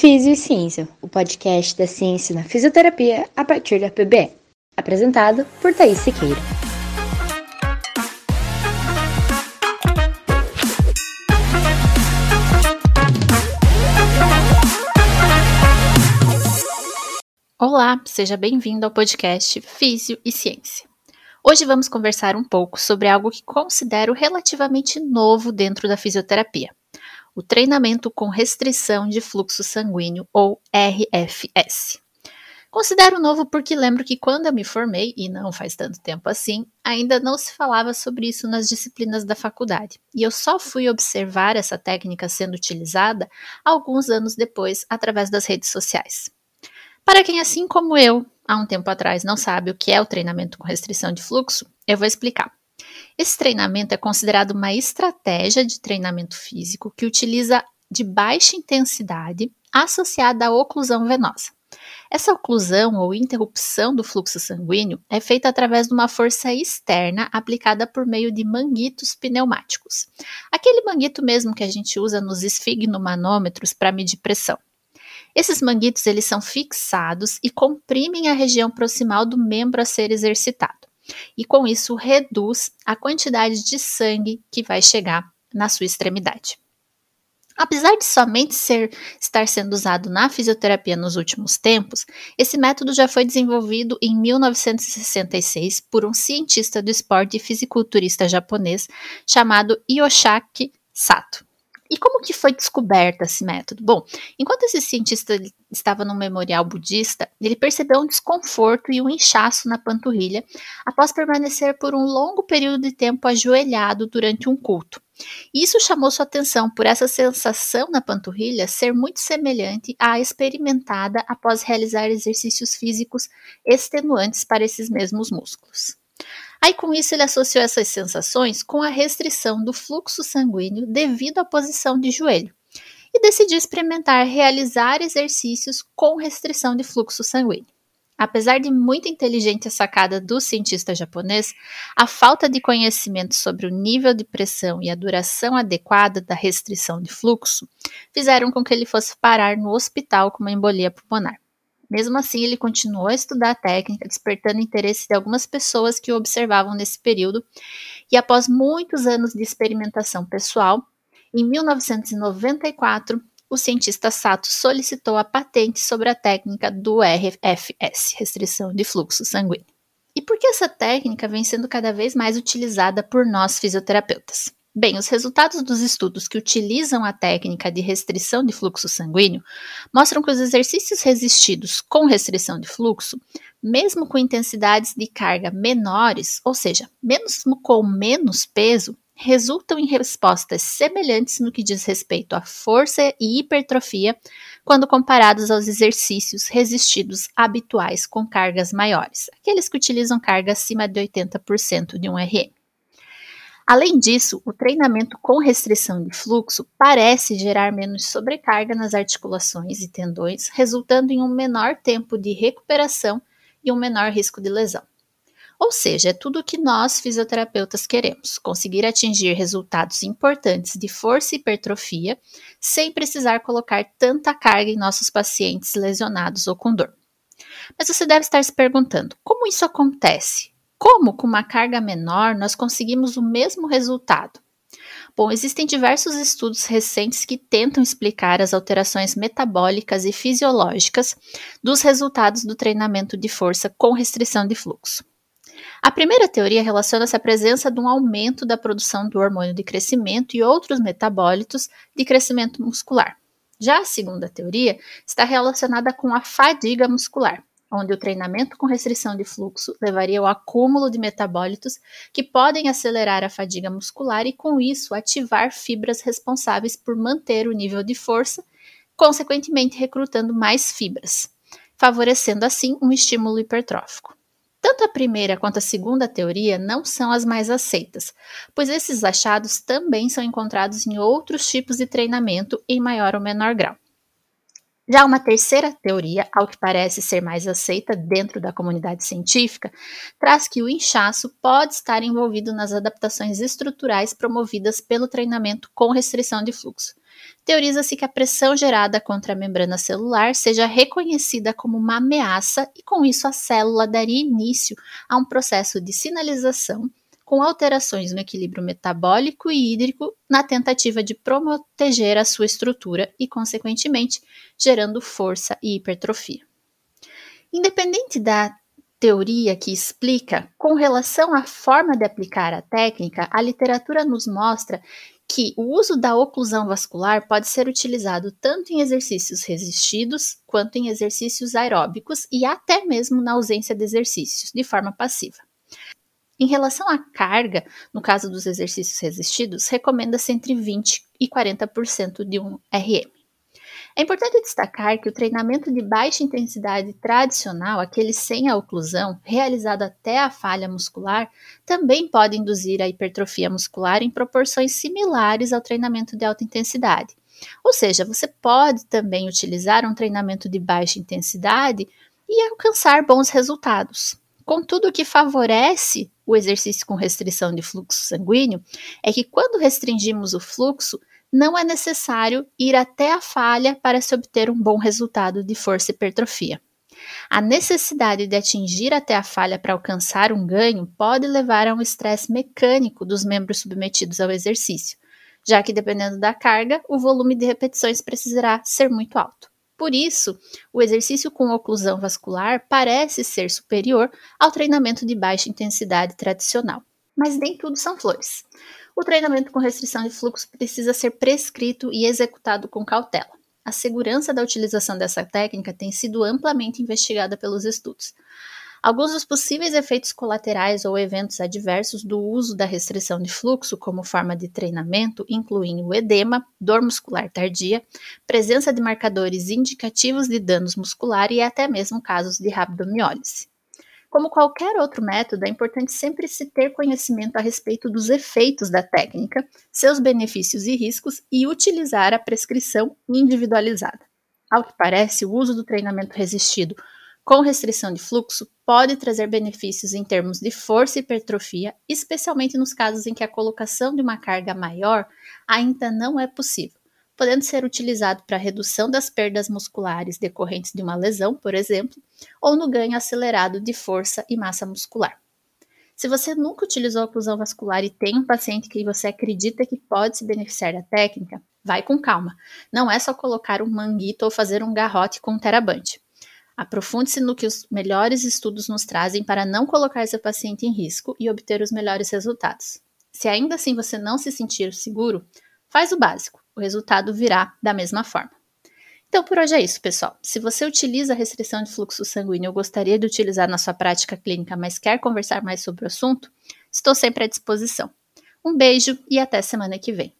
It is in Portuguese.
Físio e Ciência, o podcast da ciência na fisioterapia a partir da PBE. Apresentado por Thaís Siqueira. Olá, seja bem-vindo ao podcast Físio e Ciência. Hoje vamos conversar um pouco sobre algo que considero relativamente novo dentro da fisioterapia: o treinamento com restrição de fluxo sanguíneo, ou RFS. Considero novo porque lembro que quando eu me formei, e não faz tanto tempo assim, ainda não se falava sobre isso nas disciplinas da faculdade, e eu só fui observar essa técnica sendo utilizada alguns anos depois através das redes sociais. Para quem, assim como eu, há um tempo atrás não sabe o que é o treinamento com restrição de fluxo, eu vou explicar. Esse treinamento é considerado uma estratégia de treinamento físico que utiliza de baixa intensidade associada à oclusão venosa. Essa oclusão ou interrupção do fluxo sanguíneo é feita através de uma força externa aplicada por meio de manguitos pneumáticos. Aquele manguito mesmo que a gente usa nos esfigmomanômetros para medir pressão. Esses manguitos eles são fixados e comprimem a região proximal do membro a ser exercitado. E com isso reduz a quantidade de sangue que vai chegar na sua extremidade. Apesar de somente ser, estar sendo usado na fisioterapia nos últimos tempos, esse método já foi desenvolvido em 1966 por um cientista do esporte e fisiculturista japonês chamado Yoshaki Sato. E como que foi descoberto esse método? Bom, enquanto esse cientista estava no memorial budista, ele percebeu um desconforto e um inchaço na panturrilha após permanecer por um longo período de tempo ajoelhado durante um culto. Isso chamou sua atenção por essa sensação na panturrilha ser muito semelhante à experimentada após realizar exercícios físicos extenuantes para esses mesmos músculos. Aí, com isso, ele associou essas sensações com a restrição do fluxo sanguíneo devido à posição de joelho e decidiu experimentar realizar exercícios com restrição de fluxo sanguíneo. Apesar de muito inteligente a sacada do cientista japonês, a falta de conhecimento sobre o nível de pressão e a duração adequada da restrição de fluxo fizeram com que ele fosse parar no hospital com uma embolia pulmonar. Mesmo assim, ele continuou a estudar a técnica, despertando interesse de algumas pessoas que o observavam nesse período, e após muitos anos de experimentação pessoal, em 1994, o cientista Sato solicitou a patente sobre a técnica do RFS, restrição de fluxo sanguíneo. E por que essa técnica vem sendo cada vez mais utilizada por nós fisioterapeutas? Bem, os resultados dos estudos que utilizam a técnica de restrição de fluxo sanguíneo mostram que os exercícios resistidos com restrição de fluxo, mesmo com intensidades de carga menores, ou seja, mesmo com menos peso, resultam em respostas semelhantes no que diz respeito à força e hipertrofia quando comparados aos exercícios resistidos habituais com cargas maiores, aqueles que utilizam carga acima de 80% de um RM. Além disso, o treinamento com restrição de fluxo parece gerar menos sobrecarga nas articulações e tendões, resultando em um menor tempo de recuperação e um menor risco de lesão. Ou seja, é tudo o que nós fisioterapeutas queremos: conseguir atingir resultados importantes de força e hipertrofia sem precisar colocar tanta carga em nossos pacientes lesionados ou com dor. Mas você deve estar se perguntando: como isso acontece? Como, com uma carga menor, nós conseguimos o mesmo resultado? Bom, existem diversos estudos recentes que tentam explicar as alterações metabólicas e fisiológicas dos resultados do treinamento de força com restrição de fluxo. A primeira teoria relaciona-se à presença de um aumento da produção do hormônio de crescimento e outros metabólitos de crescimento muscular. Já a segunda teoria está relacionada com a fadiga muscular, onde o treinamento com restrição de fluxo levaria ao acúmulo de metabólitos que podem acelerar a fadiga muscular e, com isso, ativar fibras responsáveis por manter o nível de força, consequentemente recrutando mais fibras, favorecendo assim um estímulo hipertrófico. Tanto a primeira quanto a segunda teoria não são as mais aceitas, pois esses achados também são encontrados em outros tipos de treinamento em maior ou menor grau. Já uma terceira teoria, ao que parece ser mais aceita dentro da comunidade científica, traz que o inchaço pode estar envolvido nas adaptações estruturais promovidas pelo treinamento com restrição de fluxo. Teoriza-se que a pressão gerada contra a membrana celular seja reconhecida como uma ameaça e, com isso, a célula daria início a um processo de sinalização com alterações no equilíbrio metabólico e hídrico na tentativa de proteger a sua estrutura e, consequentemente, gerando força e hipertrofia. Independente da teoria que explica, com relação à forma de aplicar a técnica, a literatura nos mostra que o uso da oclusão vascular pode ser utilizado tanto em exercícios resistidos quanto em exercícios aeróbicos e até mesmo na ausência de exercícios, de forma passiva. Em relação à carga, no caso dos exercícios resistidos, recomenda-se entre 20% e 40% de um RM. É importante destacar que o treinamento de baixa intensidade tradicional, aquele sem a oclusão, realizado até a falha muscular, também pode induzir a hipertrofia muscular em proporções similares ao treinamento de alta intensidade. Ou seja, você pode também utilizar um treinamento de baixa intensidade e alcançar bons resultados. Contudo, o que favorece o exercício com restrição de fluxo sanguíneo é que quando restringimos o fluxo, não é necessário ir até a falha para se obter um bom resultado de força hipertrofia. A necessidade de atingir até a falha para alcançar um ganho pode levar a um estresse mecânico dos membros submetidos ao exercício, já que, dependendo da carga, o volume de repetições precisará ser muito alto. Por isso, o exercício com oclusão vascular parece ser superior ao treinamento de baixa intensidade tradicional. Mas nem tudo são flores. O treinamento com restrição de fluxo precisa ser prescrito e executado com cautela. A segurança da utilização dessa técnica tem sido amplamente investigada pelos estudos. Alguns dos possíveis efeitos colaterais ou eventos adversos do uso da restrição de fluxo como forma de treinamento incluem o edema, dor muscular tardia, presença de marcadores indicativos de danos musculares e até mesmo casos de rabdomiólise. Como qualquer outro método, é importante sempre se ter conhecimento a respeito dos efeitos da técnica, seus benefícios e riscos e utilizar a prescrição individualizada. Ao que parece, o uso do treinamento resistido com restrição de fluxo pode trazer benefícios em termos de força e hipertrofia, especialmente nos casos em que a colocação de uma carga maior ainda não é possível, podendo ser utilizado para redução das perdas musculares decorrentes de uma lesão, por exemplo, ou no ganho acelerado de força e massa muscular. Se você nunca utilizou oclusão vascular e tem um paciente que você acredita que pode se beneficiar da técnica, vai com calma. Não é só colocar um manguito ou fazer um garrote com um terabante. Aprofunde-se no que os melhores estudos nos trazem para não colocar seu paciente em risco e obter os melhores resultados. Se ainda assim você não se sentir seguro, faz o básico, o resultado virá da mesma forma. Então, por hoje é isso, pessoal. Se você utiliza a restrição de fluxo sanguíneo ou gostaria de utilizar na sua prática clínica, mas quer conversar mais sobre o assunto, estou sempre à disposição. Um beijo e até semana que vem.